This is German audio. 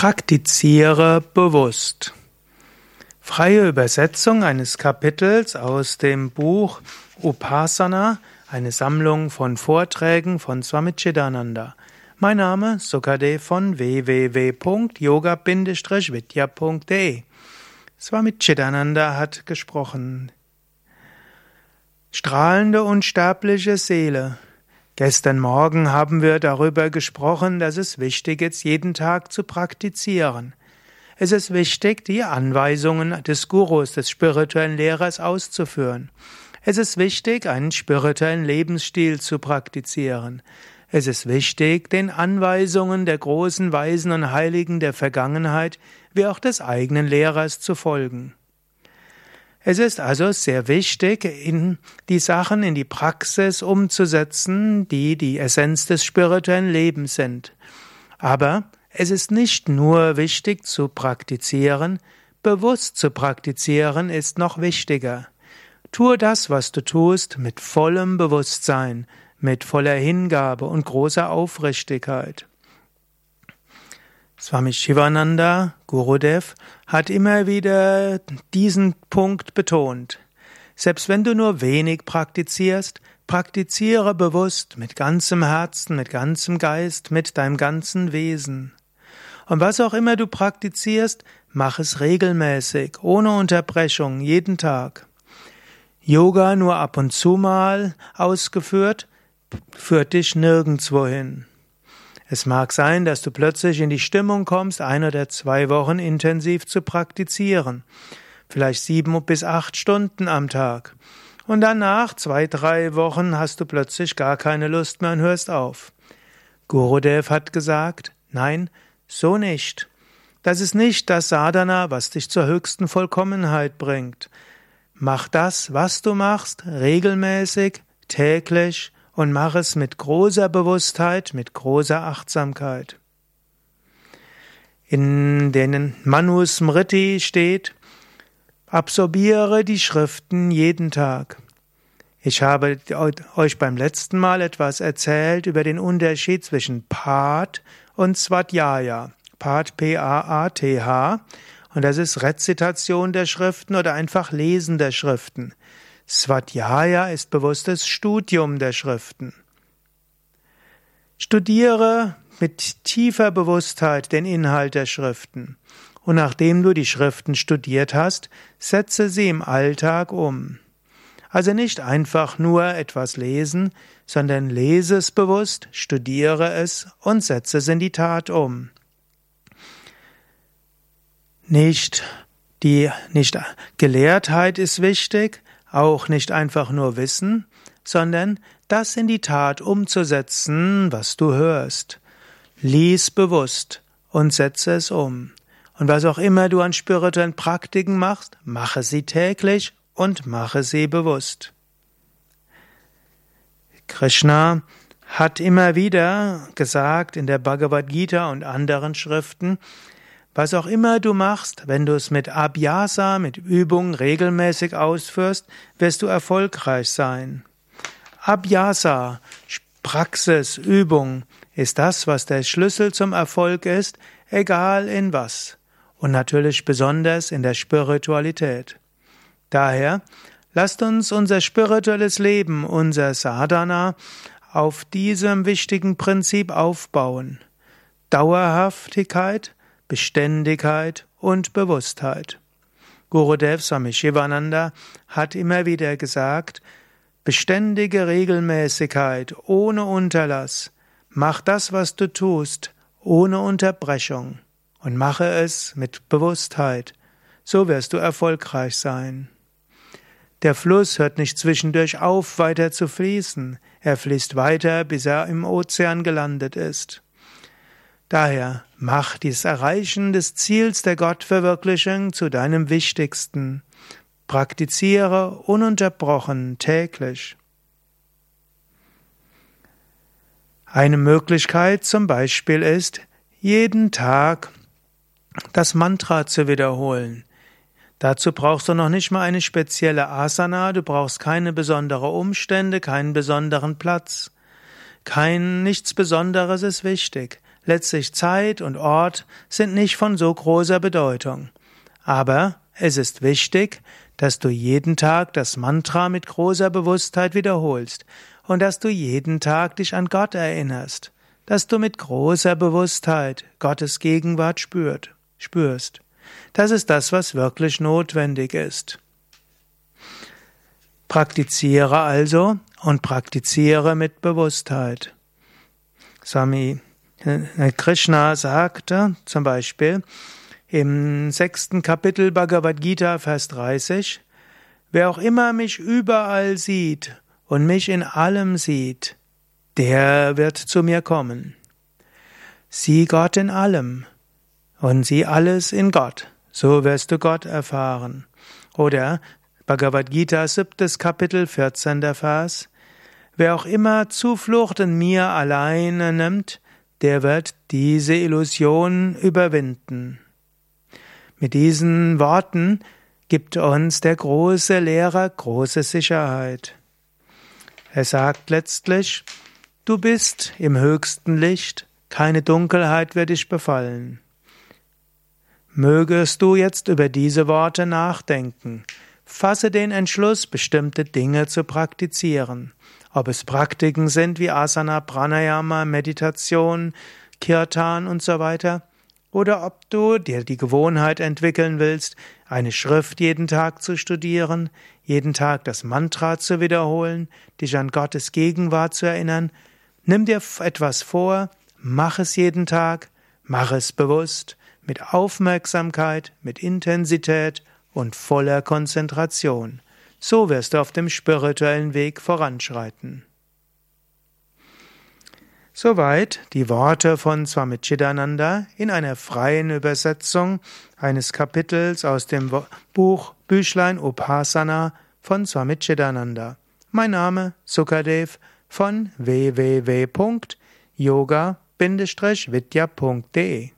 Praktiziere bewusst. Freie Übersetzung eines Kapitels aus dem Buch Upasana, eine Sammlung von Vorträgen von Swami Chidananda. Mein Name Sukade von www.yoga-vidya.de. Swami Chidananda hat gesprochen. Strahlende unsterbliche Seele, Gestern Morgen haben wir darüber gesprochen, dass es wichtig ist, jeden Tag zu praktizieren. Es ist wichtig, die Anweisungen des Gurus, des spirituellen Lehrers auszuführen. Es ist wichtig, einen spirituellen Lebensstil zu praktizieren. Es ist wichtig, den Anweisungen der großen Weisen und Heiligen der Vergangenheit wie auch des eigenen Lehrers zu folgen. Es ist also sehr wichtig, in die Sachen in die Praxis umzusetzen, die die Essenz des spirituellen Lebens sind. Aber es ist nicht nur wichtig zu praktizieren, bewusst zu praktizieren ist noch wichtiger. Tue das, was du tust, mit vollem Bewusstsein, mit voller Hingabe und großer Aufrichtigkeit. Swami Shivananda, Gurudev, hat immer wieder diesen Punkt betont. Selbst wenn du nur wenig praktizierst, praktiziere bewusst mit ganzem Herzen, mit ganzem Geist, mit deinem ganzen Wesen. Und was auch immer du praktizierst, mach es regelmäßig, ohne Unterbrechung, jeden Tag. Yoga nur ab und zu mal ausgeführt, führt dich nirgendwo hin. Es mag sein, dass du plötzlich in die Stimmung kommst, ein oder zwei Wochen intensiv zu praktizieren. Vielleicht sieben bis acht Stunden am Tag. Und danach, zwei, drei Wochen, hast du plötzlich gar keine Lust mehr und hörst auf. Gurudev hat gesagt, nein, so nicht. Das ist nicht das Sadhana, was dich zur höchsten Vollkommenheit bringt. Mach das, was du machst, regelmäßig, täglich, und mach es mit großer Bewusstheit, mit großer Achtsamkeit. In den Manusmriti steht, absorbiere die Schriften jeden Tag. Ich habe euch beim letzten Mal etwas erzählt über den Unterschied zwischen Pat und Svadhyaya. Pat, P-A-A-T-H. Und das ist Rezitation der Schriften oder einfach Lesen der Schriften. Svadhyaya ist bewusstes Studium der Schriften. Studiere mit tiefer Bewusstheit den Inhalt der Schriften. Und nachdem du die Schriften studiert hast, setze sie im Alltag um. Also nicht einfach nur etwas lesen, sondern lese es bewusst, studiere es und setze es in die Tat um. Nicht die nicht Gelehrtheit ist wichtig, auch nicht einfach nur wissen, sondern das in die Tat umzusetzen, was du hörst. Lies bewusst und setze es um. Und was auch immer du an spirituellen Praktiken machst, mache sie täglich und mache sie bewusst. Krishna hat immer wieder gesagt in der Bhagavad Gita und anderen Schriften, was auch immer du machst, wenn du es mit Abhyasa, mit Übung regelmäßig ausführst, wirst du erfolgreich sein. Abhyasa, Praxis, Übung ist das, was der Schlüssel zum Erfolg ist, egal in was. Und natürlich besonders in der Spiritualität. Daher, lasst uns unser spirituelles Leben, unser Sadhana, auf diesem wichtigen Prinzip aufbauen. Dauerhaftigkeit, Beständigkeit und Bewusstheit. Gurudev Swami Shivananda hat immer wieder gesagt, beständige Regelmäßigkeit ohne Unterlass. Mach das, was du tust, ohne Unterbrechung und mache es mit Bewusstheit. So wirst du erfolgreich sein. Der Fluss hört nicht zwischendurch auf, weiter zu fließen. Er fließt weiter, bis er im Ozean gelandet ist. Daher mach dieses Erreichen des Ziels der Gottverwirklichung zu deinem Wichtigsten. Praktiziere ununterbrochen täglich. Eine Möglichkeit zum Beispiel ist, jeden Tag das Mantra zu wiederholen. Dazu brauchst du noch nicht mal eine spezielle Asana, du brauchst keine besonderen Umstände, keinen besonderen Platz. Kein nichts Besonderes ist wichtig. Letztlich Zeit und Ort sind nicht von so großer Bedeutung. Aber es ist wichtig, dass du jeden Tag das Mantra mit großer Bewusstheit wiederholst und dass du jeden Tag dich an Gott erinnerst, dass du mit großer Bewusstheit Gottes Gegenwart spürt, spürst. Das ist das, was wirklich notwendig ist. Praktiziere also und praktiziere mit Bewusstheit. Swami äh, Krishna sagte zum Beispiel im sechsten Kapitel Bhagavad Gita, Vers 30, Wer auch immer mich überall sieht und mich in allem sieht, der wird zu mir kommen. Sieh Gott in allem und sieh alles in Gott, so wirst du Gott erfahren. Oder Bhagavad Gita, siebtes Kapitel, 14. Vers. Wer auch immer Zuflucht in mir alleine nimmt, der wird diese Illusion überwinden. Mit diesen Worten gibt uns der große Lehrer große Sicherheit. Er sagt letztlich, du bist im höchsten Licht, keine Dunkelheit wird dich befallen. Mögest du jetzt über diese Worte nachdenken, Fasse den Entschluss, bestimmte Dinge zu praktizieren. Ob es Praktiken sind wie Asana, Pranayama, Meditation, Kirtan und so weiter, oder ob du dir die Gewohnheit entwickeln willst, eine Schrift jeden Tag zu studieren, jeden Tag das Mantra zu wiederholen, dich an Gottes Gegenwart zu erinnern, nimm dir etwas vor, mach es jeden Tag, mach es bewusst, mit Aufmerksamkeit, mit Intensität und voller Konzentration. So wirst du auf dem spirituellen Weg voranschreiten. Soweit die Worte von Swami Chidananda in einer freien Übersetzung eines Kapitels aus dem Buch Büchlein Upasana von Swami Chidananda. Mein Name Sukadev von www.yoga-vidya.de